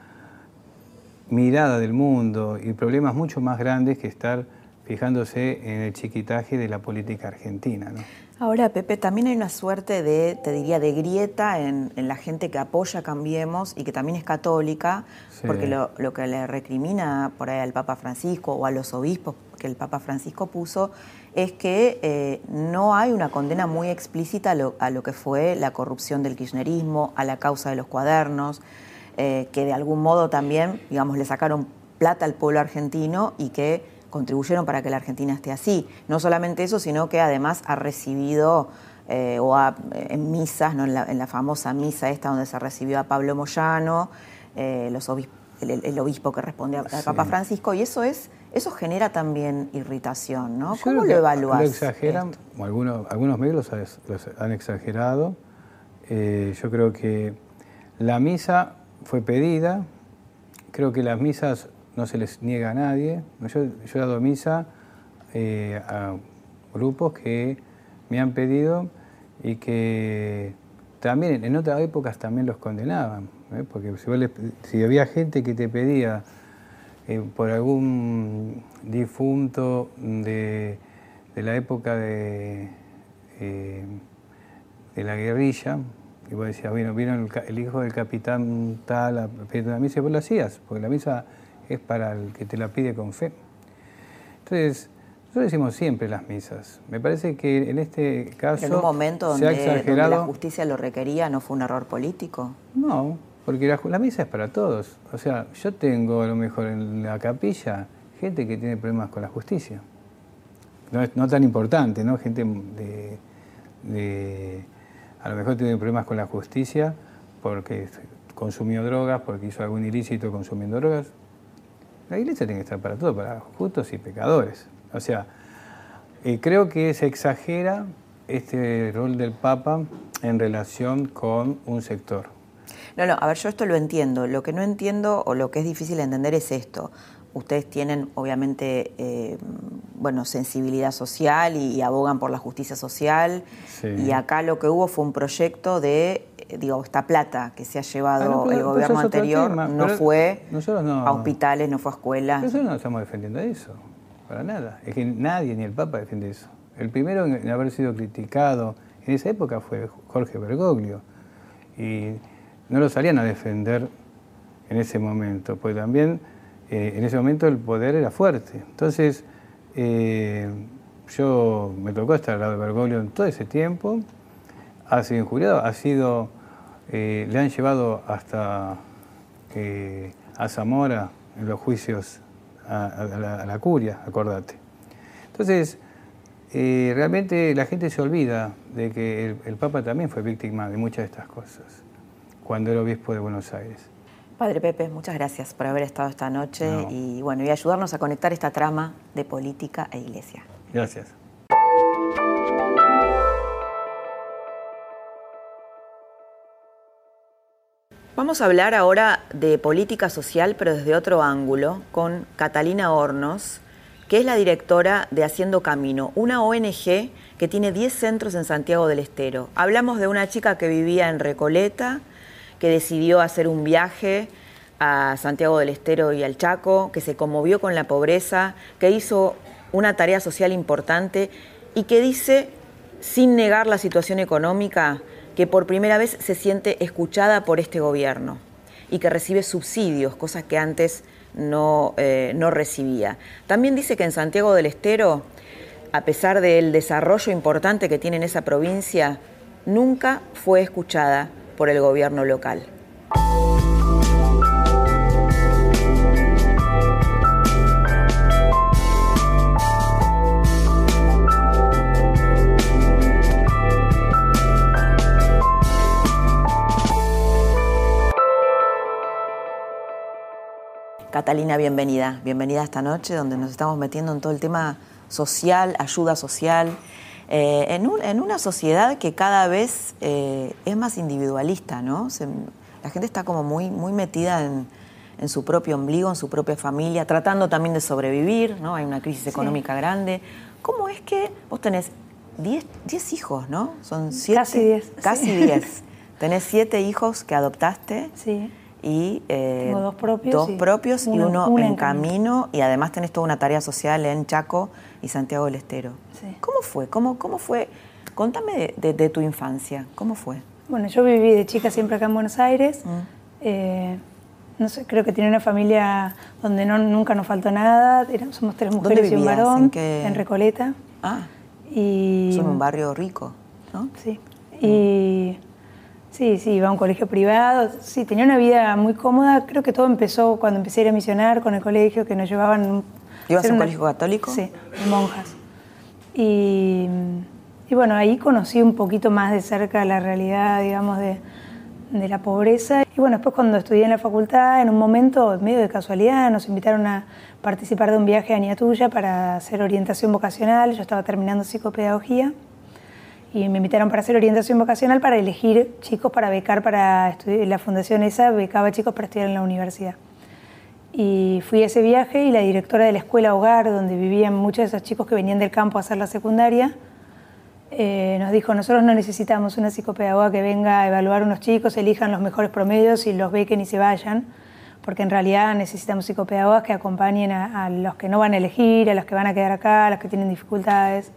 C: mirada del mundo y problemas mucho más grandes que estar fijándose en el chiquitaje de la política argentina. ¿no?
A: Ahora, Pepe, también hay una suerte de, te diría, de grieta en, la gente que apoya Cambiemos y que también es católica, porque lo, que le recrimina por ahí al Papa Francisco o a los obispos que el Papa Francisco puso es que eh, no hay una condena muy explícita a lo, que fue la corrupción del kirchnerismo, a la causa de los cuadernos, eh, que de algún modo también, digamos, le sacaron plata al pueblo argentino y que contribuyeron para que la Argentina esté así. No solamente eso, sino que además ha recibido, eh, o en misas, ¿no? en, la, famosa misa esta donde se recibió a Pablo Moyano, eh, los el, obispo que responde al Papa Francisco, y eso es eso genera también irritación, ¿no? ¿Cómo lo evalúas?
C: Lo exageran, algunos, algunos medios los, han exagerado. Eh, yo creo que la misa fue pedida, creo que las misas no se les niega a nadie. Yo, he dado misa eh, a grupos que me han pedido y que también en otras épocas también los condenaban, ¿eh? porque si, había gente que te pedía eh, por algún difunto de, la época de, de la guerrilla, y vos decías, bueno, vino el, hijo del capitán tal a pedir una misa, y vos lo hacías, porque la misa es para el que te la pide con fe. Entonces, nosotros decimos siempre las misas. Me parece que en este caso.
A: ¿En un momento donde, la justicia lo requería no fue un error político?
C: No, porque la, misa es para todos. O sea, yo tengo a lo mejor en la capilla gente que tiene problemas con la justicia. No, es, no tan importante, ¿no? Gente de, A lo mejor tiene problemas con la justicia porque consumió drogas, porque hizo algún ilícito consumiendo drogas. La iglesia tiene que estar para todo, para justos y pecadores. O sea, eh, creo que se exagera este rol del Papa en relación con un sector.
A: No, no, a ver, yo esto lo entiendo. Lo que no entiendo o lo que es difícil entender es esto. Ustedes tienen, obviamente, eh, bueno, sensibilidad social y, abogan por la justicia social. Y acá lo que hubo fue un proyecto de digo, esta plata que se ha llevado ah, el gobierno anterior no fue a hospitales, no fue a escuelas.
C: nosotros no estamos defendiendo eso, para nada. Es que nadie, ni el Papa, defiende eso. El primero en haber sido criticado en esa época fue Jorge Bergoglio. Y no lo salían a defender en ese momento, porque también eh, en ese momento el poder era fuerte. Entonces, eh, yo me tocó estar al lado de Bergoglio en todo ese tiempo, ha sido injuriado, ha sido eh, le han llevado hasta eh, a Zamora en los juicios a, la, curia, acordate. Entonces, eh, realmente la gente se olvida de que el, Papa también fue víctima de muchas de estas cosas cuando era obispo de Buenos Aires.
A: Padre Pepe, muchas gracias por haber estado esta noche y bueno, y ayudarnos a conectar esta trama de política e iglesia.
C: Gracias.
A: Vamos a hablar ahora de política social, pero desde otro ángulo, con Catalina Hornos, que es la directora de Haciendo Camino, una ONG que tiene 10 centros en Santiago del Estero. Hablamos de una chica que vivía en Recoleta, que decidió hacer un viaje a Santiago del Estero y al Chaco, que se conmovió con la pobreza, que hizo una tarea social importante y que dice, sin negar la situación económica, que por primera vez se siente escuchada por este gobierno y que recibe subsidios, cosas que antes no, eh, no recibía. También dice que en Santiago del Estero, a pesar del desarrollo importante que tiene en esa provincia, nunca fue escuchada por el gobierno local. Catalina, bienvenida. Bienvenida esta noche donde nos estamos metiendo en todo el tema social, ayuda social, eh, en, una sociedad que cada vez eh, es más individualista, ¿no? la gente está como muy, muy metida en, su propio ombligo, en su propia familia, tratando también de sobrevivir, ¿no? Hay una crisis económica grande. ¿Cómo es que vos tenés 10 hijos, ¿no?
D: Son siete. Casi 10.
A: Casi 10. tenés siete hijos que adoptaste.
D: Sí
A: y
D: eh, Tengo dos propios,
A: dos propios y uno, en, camino. y además tenés toda una tarea social en Chaco y Santiago del Estero. ¿Cómo fue? ¿Cómo, cómo fue? Contame de, tu infancia, ¿cómo fue?
D: Bueno, yo viví de chica siempre acá en Buenos Aires. Mm. Eh, no sé, creo que tenía una familia donde no, nunca nos faltó nada. somos tres mujeres y un varón ¿En, Recoleta.
A: Ah. Y, Son un barrio rico, ¿no?
D: Sí. Y Sí, sí, iba a un colegio privado, sí, tenía una vida muy cómoda. Creo que todo empezó cuando empecé a ir a misionar con el colegio, que nos llevaban...
A: ¿Ibas a un colegio católico?
D: Sí, monjas. Y, bueno, ahí conocí un poquito más de cerca la realidad, digamos, de, de la pobreza. Y bueno, después cuando estudié en la facultad, en un momento, medio de casualidad, nos invitaron a participar de un viaje a Niatuya para hacer orientación vocacional. Yo estaba terminando psicopedagogía y me invitaron para hacer orientación vocacional para elegir chicos para becar para estudiar. La fundación esa becaba chicos para estudiar en la universidad. Y fui a ese viaje y la directora de la escuela hogar, donde vivían muchos de esos chicos que venían del campo a hacer la secundaria, eh, nos dijo, nosotros no necesitamos una psicopedagoga que venga a evaluar unos chicos, elijan los mejores promedios y los bequen y se vayan, porque en realidad necesitamos psicopedagogas que acompañen a los que no van a elegir, a los que van a quedar acá, a los que tienen dificultades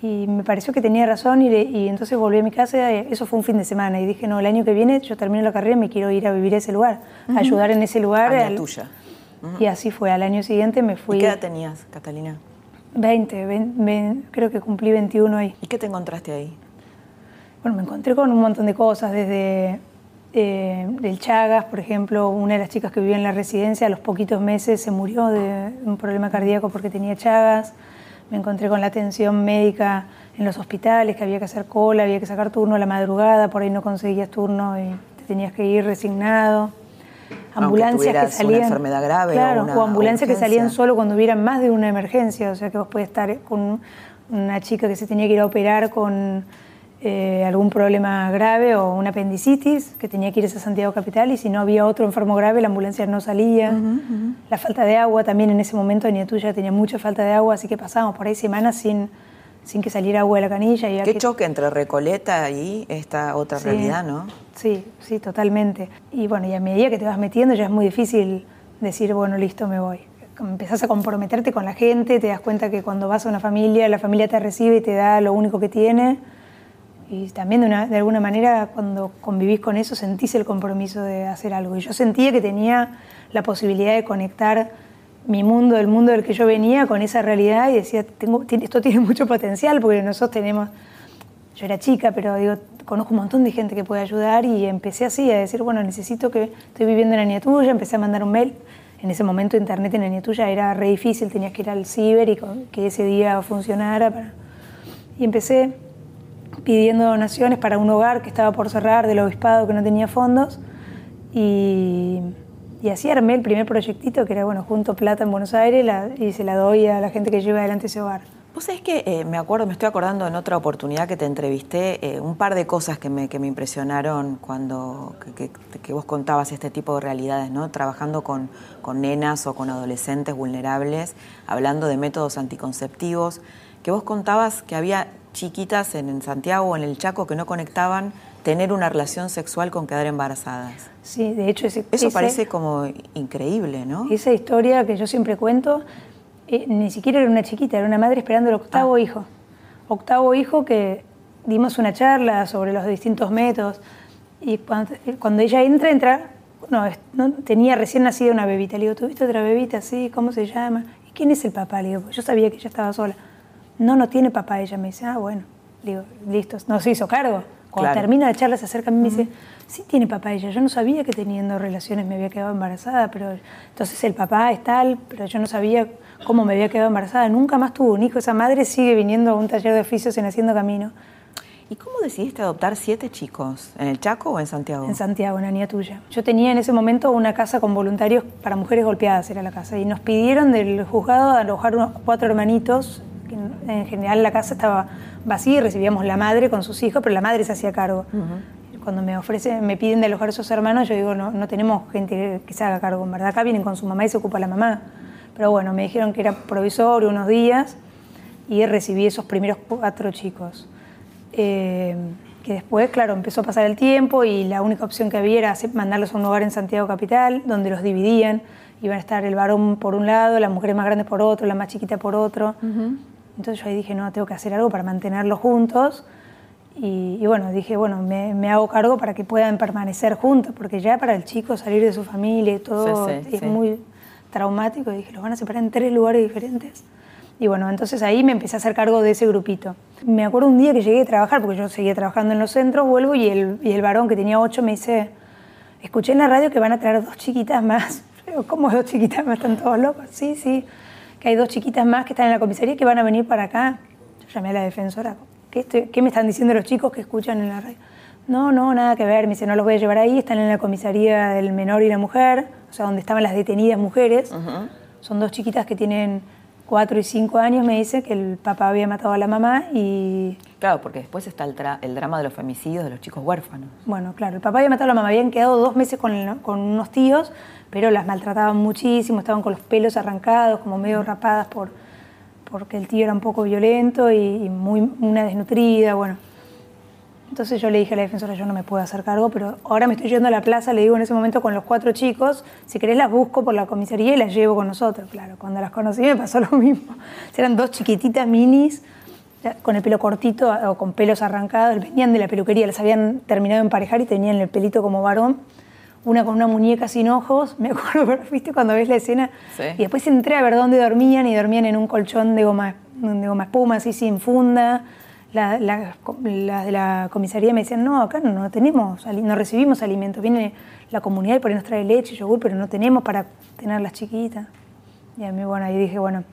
D: y me pareció que tenía razón y, entonces volví a mi casa, eso fue un fin de semana y dije, no, el año que viene yo termino la carrera y me quiero ir a vivir a ese lugar, a ayudar en ese lugar.
A: A tuya.
D: Y así fue, al año siguiente me fui...
A: ¿Y qué edad tenías, Catalina?
D: 20, creo que cumplí 21 ahí.
A: ¿Y qué te encontraste ahí?
D: Bueno, me encontré con un montón de cosas, desde eh, el Chagas, por ejemplo, una de las chicas que vivía en la residencia a los poquitos meses se murió de un problema cardíaco porque tenía Chagas me encontré con la atención médica en los hospitales, que había que hacer cola, había que sacar turno a la madrugada, por ahí no conseguías turno y te tenías que ir resignado.
A: Ambulancias que salían. Una enfermedad grave.
D: Claro, o, ambulancias que salían solo cuando hubiera más de una emergencia. O sea que vos podés estar con una chica que se tenía que ir a operar con eh, algún problema grave o una apendicitis, que tenía que ir a Santiago Capital y si no había otro enfermo grave, la ambulancia no salía. La falta de agua también en ese momento, tuya tenía mucha falta de agua, así que pasábamos por ahí semanas sin, sin que saliera agua de la canilla.
A: Y Qué choque entre Recoleta y esta otra realidad, ¿no?
D: Sí, sí, totalmente. Y bueno, y a medida que te vas metiendo ya es muy difícil decir, bueno, listo, me voy. Empezás a comprometerte con la gente, te das cuenta que cuando vas a una familia, la familia te recibe y te da lo único que tiene y también de, alguna manera cuando convivís con eso sentís el compromiso de hacer algo. Y yo sentía que tenía la posibilidad de conectar mi mundo, el mundo del que yo venía, con esa realidad y decía, tengo, esto tiene [LAUGHS] mucho potencial porque nosotros tenemos, yo era chica, pero digo, conozco un montón de gente que puede ayudar y empecé así a decir, bueno, necesito que estoy viviendo en la tuya, empecé a mandar un mail. En ese momento internet en la tuya era re difícil, tenías que ir al ciber y que ese día funcionara. Y empecé pidiendo donaciones para un hogar que estaba por cerrar del obispado que no tenía fondos Y, y así armé el primer proyectito, que era, bueno, junto plata en Buenos Aires la- y se la doy a la gente que lleva adelante ese hogar.
A: Vos sabés que eh, me acuerdo, me estoy acordando en otra oportunidad que te entrevisté, eh, un par de cosas que me, que me impresionaron cuando que, que- que vos contabas este tipo de realidades, ¿no? Trabajando con, con nenas o con adolescentes vulnerables, hablando de métodos anticonceptivos, que vos contabas que había chiquitas en, en Santiago o en el Chaco que no conectaban tener una relación sexual con quedar embarazadas.
D: Sí, de hecho ese,
A: Eso
D: ese-
A: parece como increíble, ¿no?
D: esa historia que yo siempre cuento, eh, ni siquiera era una chiquita, era una madre esperando el octavo
A: Ah.
D: hijo. Octavo hijo que dimos una charla sobre los distintos métodos y cuando, cuando ella entra, entra, no, no, tenía recién nacida una bebita. Le digo, ¿tuviste otra bebita? Sí, ¿cómo se llama? ¿Y quién es el papá? Le digo, "Pues yo sabía que ella estaba sola. No, no tiene papá. Ella me dice, ah, bueno. Digo, listo, no se hizo cargo. Cuando
A: Claro.
D: termina la charla se acerca a mí y me dice, sí tiene papá ella. Yo no sabía que teniendo relaciones me había quedado embarazada, pero entonces el papá es tal, pero yo no sabía cómo me había quedado embarazada. Nunca más tuvo un hijo. Esa madre sigue viniendo a un taller de oficios en Haciendo Camino
A: ¿Y cómo decidiste adoptar siete chicos? ¿En el Chaco o en Santiago?
D: en Santiago, en la niña tuya. Yo tenía en ese momento una casa con voluntarios para mujeres golpeadas, era la casa, y nos pidieron del juzgado alojar unos cuatro hermanitos. Que en- en general la casa estaba vacía y recibíamos la madre con sus hijos, pero la madre se hacía cargo. Cuando me ofrecen, me piden de alojar a esos hermanos, yo digo, no, no tenemos gente que, se haga cargo, en verdad acá vienen con su mamá y se ocupa la mamá. Pero bueno, me dijeron que era provisorio unos días y recibí esos primeros cuatro chicos. Eh, que después, claro, empezó a pasar el tiempo y la única opción que había era mandarlos a un lugar en Santiago Capital, donde los dividían. Iban a estar el varón por un lado, las mujeres más grandes por otro, la más chiquita por otro. Entonces yo ahí dije, no, tengo que hacer algo para mantenerlos juntos. Y, y bueno, dije, bueno, me, me hago cargo para que puedan permanecer juntos, porque ya para el chico salir de su familia y todo
A: Sí, sí,
D: es
A: sí.
D: muy traumático. Y dije, los van a separar en tres lugares diferentes. Y bueno, entonces ahí me empecé a hacer cargo de ese grupito. Me acuerdo un día que llegué a trabajar, porque yo seguía trabajando en los centros, vuelvo y el, y el varón que tenía ocho me dice, escuché en la radio que van a traer dos chiquitas más. [LAUGHS] Yo ¿Cómo dos chiquitas más? ¿Están todos locos? Sí, sí, que hay dos chiquitas más que están en la comisaría que van a venir para acá. Yo llamé a la defensora. ¿Qué, estoy- qué me están diciendo los chicos que escuchan en la radio? No, no, nada que ver. Me dice, no los voy a llevar ahí. Están en la comisaría del menor y la mujer, o sea, donde estaban las detenidas mujeres. Son dos chiquitas que tienen cuatro y cinco años, me dice, que el papá había matado a la mamá y
A: Claro, porque después está el, tra- el drama de los femicidios de los chicos huérfanos.
D: Bueno, claro, el papá había matado a la mamá, habían quedado dos meses con, el- con unos tíos, pero las maltrataban muchísimo, estaban con los pelos arrancados, como medio rapadas por, porque el tío era un poco violento y, y muy, una desnutrida, bueno. Entonces yo le dije a la defensora, yo no me puedo hacer cargo, pero ahora me estoy yendo a la plaza, le digo en ese momento con los cuatro chicos, si querés las busco por la comisaría y las llevo con nosotros. Claro, cuando las conocí me pasó [LAUGHS] lo mismo. Eran dos chiquititas minis, con el pelo cortito o con pelos arrancados, venían de la peluquería, las habían terminado de emparejar y tenían el pelito como varón. Una con una muñeca sin ojos, [LAUGHS] me acuerdo, pero viste cuando ves la escena.
A: Sí.
D: Y después entré a ver dónde dormían y dormían en un colchón de goma, de goma espuma, así sin funda. La- la- Las de la comisaría me decían, no, acá no, no tenemos, no recibimos alimentos. Viene la comunidad y por ahí nos trae leche y yogur, pero no tenemos para tener las chiquitas. Y a mí, bueno, ahí dije, bueno,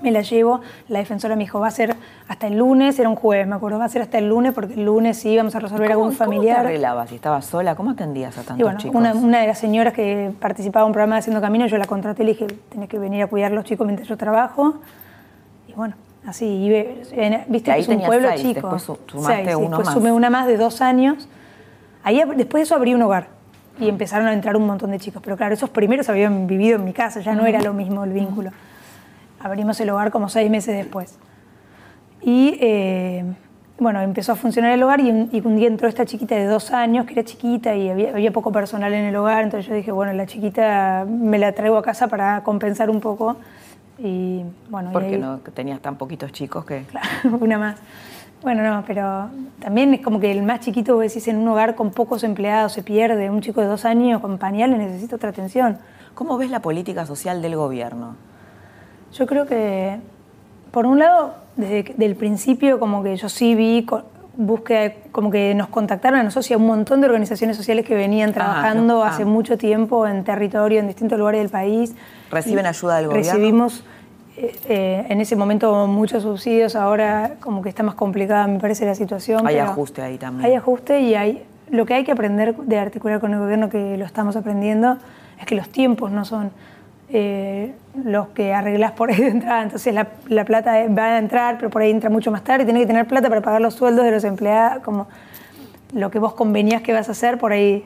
D: me la llevo. La defensora me dijo, va a ser hasta el lunes, era un jueves, me acuerdo, va a ser hasta el lunes porque el lunes sí íbamos a resolver
A: ¿Cómo-
D: algún
A: ¿Cómo
D: familiar.
A: te arreglabas? Si estabas sola, ¿cómo atendías a tantos
D: Y bueno,
A: chicos?
D: una, una de las señoras que participaba en un programa de Haciendo Camino, yo la contraté y le dije, tenés que venir a cuidar a los chicos mientras yo trabajo. Y bueno, así, y en- viste
A: Y ahí
D: que es un pueblo
A: seis,
D: chico.
A: después su- sumaste
D: Seis,
A: uno
D: después
A: más.
D: sumé una más de dos años. Ahí, después de eso abrí un hogar y empezaron a entrar un montón de chicos. Pero claro, esos primeros habían vivido en mi casa, ya no era lo mismo el vínculo. Abrimos el hogar como seis meses después. Y eh, bueno, empezó a funcionar el hogar y un, y un día entró esta chiquita de dos años, que era chiquita y había, había poco personal en el hogar, entonces yo dije, bueno, la chiquita me la traigo a casa para compensar un poco. Y bueno, y
A: Porque
D: ahí-
A: no tenías tan poquitos chicos que...
D: Claro, [LAUGHS] una más. Bueno, no, pero también es como que el más chiquito, vos decís, en un hogar con pocos empleados se pierde. Un chico de dos años con pañales necesita otra atención.
A: ¿Cómo ves la política social del gobierno?
D: Yo creo que, por un lado, desde el principio, como que yo sí vi búsqueda, como que nos contactaron a nosotros y a un montón de organizaciones sociales que venían trabajando
A: no, ah.
D: hace mucho tiempo en territorio, en distintos lugares del país.
A: ¿Reciben ayuda del gobierno?
D: Recibimos eh, eh, en ese momento muchos subsidios, ahora como que está más complicada, me parece, la situación.
A: Hay ajuste ahí también.
D: Hay ajuste y hay, lo que hay que aprender de articular con el gobierno, que lo estamos aprendiendo, es que los tiempos no son eh, los que arreglas por ahí de entrada. Entonces la, la, plata va a entrar, pero por ahí entra mucho más tarde y tiene que tener plata para pagar los sueldos de los empleados, como lo que vos convenías que vas a hacer, por ahí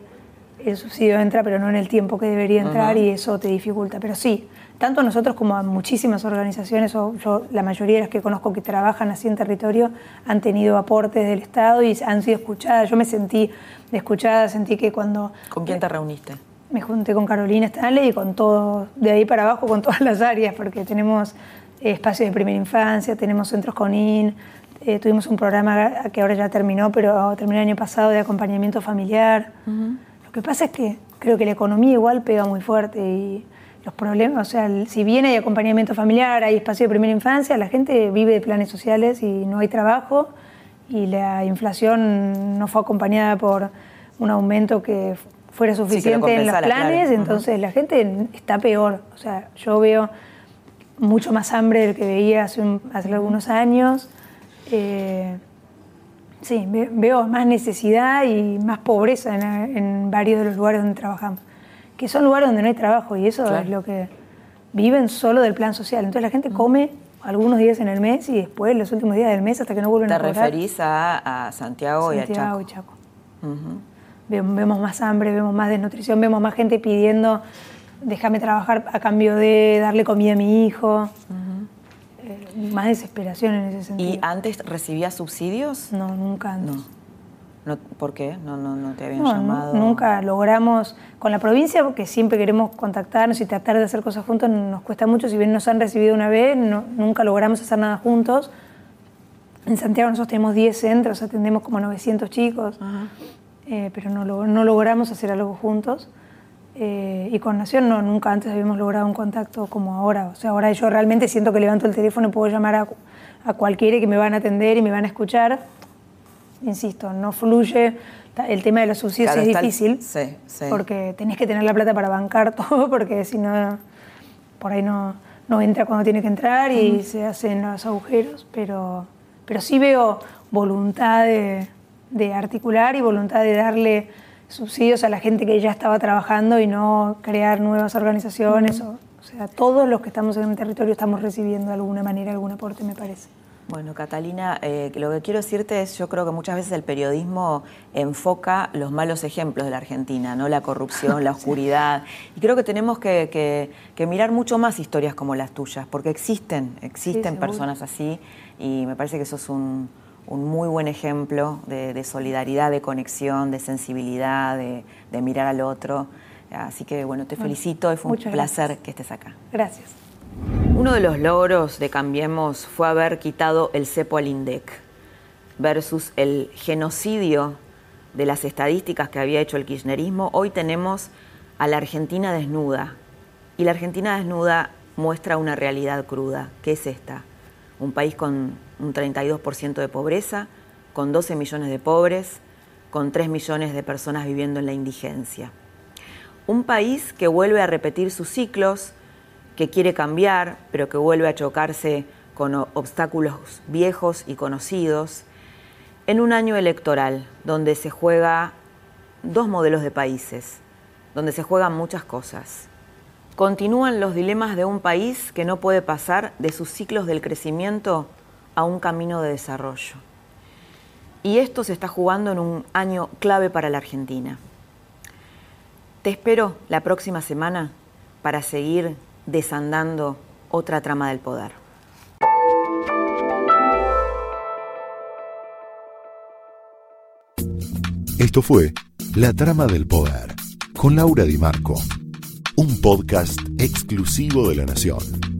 D: el subsidio entra, pero no en el tiempo que debería entrar y eso te dificulta. Pero sí, tanto a nosotros como a muchísimas organizaciones, o yo, la mayoría de las que conozco que trabajan así en territorio, han tenido aportes del Estado y han sido escuchadas. Yo me sentí escuchada, sentí que cuando...
A: ¿Con quién te reuniste?
D: Me junté con Carolina Stanley y con todo, de ahí para abajo, con [LAUGHS] todas las áreas, porque tenemos espacios de primera infancia, tenemos centros con IN, eh, tuvimos un programa que ahora ya terminó, pero terminó el año pasado de acompañamiento familiar. Lo que pasa es que creo que la economía igual pega muy fuerte y los problemas, o sea, si bien hay acompañamiento familiar, hay espacio de primera infancia, la gente vive de planes sociales y no hay trabajo y la inflación no fue acompañada por un aumento que fuera suficiente en los planes, entonces la gente está peor. O sea, yo veo mucho más hambre del que veía hace, hace algunos años. Eh, sí, veo más necesidad y más pobreza en, en varios de los lugares donde trabajamos que son lugares donde no hay trabajo y eso es lo que viven solo del plan social. Entonces la gente come algunos días en el mes y después los últimos días del mes hasta que no vuelven a
A: cobrar. ¿Te referís a, Santiago, y a Chaco?
D: y Chaco. Vemos más hambre, vemos más desnutrición, vemos más gente pidiendo déjame trabajar a cambio de darle comida a mi hijo. Eh, más desesperación en ese sentido.
A: ¿Y antes recibías subsidios?
D: No, nunca antes.
A: ¿Por qué? No, no, no te habían llamado.
D: Nunca logramos con la provincia, porque siempre queremos contactarnos y tratar de hacer cosas juntos, nos cuesta mucho. Si bien nos han recibido una vez, nunca logramos hacer nada juntos. En Santiago nosotros tenemos 10 centros, atendemos como 900 chicos, eh, pero no, no, logramos hacer algo juntos. Eh, y con Nación no, nunca antes habíamos logrado un contacto como ahora. O sea, ahora yo realmente siento que levanto el teléfono y puedo llamar a, a cualquiera que me van a atender y me van a escuchar insisto, no fluye. El tema de los subsidios es difícil, sí, sí. porque tenés que tener la plata para bancar [LAUGHS] todo, porque si no, por ahí no, no entra cuando tiene que entrar y se hacen los agujeros, pero, pero sí veo voluntad de, de, articular y voluntad de darle subsidios a la gente que ya estaba trabajando y no crear nuevas organizaciones. o, o sea, todos los que estamos en el territorio estamos recibiendo de alguna manera algún aporte, me parece.
A: Bueno, Catalina, eh, lo que quiero decirte es, yo creo que muchas veces el periodismo enfoca los malos ejemplos de la Argentina, ¿no? La corrupción, [LAUGHS] la oscuridad. Y creo que tenemos que, mirar mucho más historias como las tuyas, porque existen, existen personas así, y me parece que eso es un, muy buen ejemplo de, solidaridad, de conexión, de sensibilidad, de, mirar al otro. Así que bueno, te felicito y fue un placer que estés acá.
D: Gracias.
A: Uno de los logros de Cambiemos fue haber quitado el cepo al INDEC versus el genocidio de las estadísticas que había hecho el kirchnerismo. Hoy tenemos a la Argentina desnuda y la Argentina desnuda muestra una realidad cruda, que es esta. Un país con un 32% de pobreza, con 12 millones de pobres, con 3 millones de personas viviendo en la indigencia. Un país que vuelve a repetir sus ciclos, que quiere cambiar, pero que vuelve a chocarse con obstáculos viejos y conocidos, en un año electoral donde se juega dos modelos de países, donde se juegan muchas cosas. Continúan los dilemas de un país que no puede pasar de sus ciclos del crecimiento a un camino de desarrollo. Y esto se está jugando en un año clave para la Argentina. Te espero la próxima semana para seguir desandando otra trama del poder.
E: Esto fue La Trama del Poder con Laura Di Marco, un podcast exclusivo de La Nación.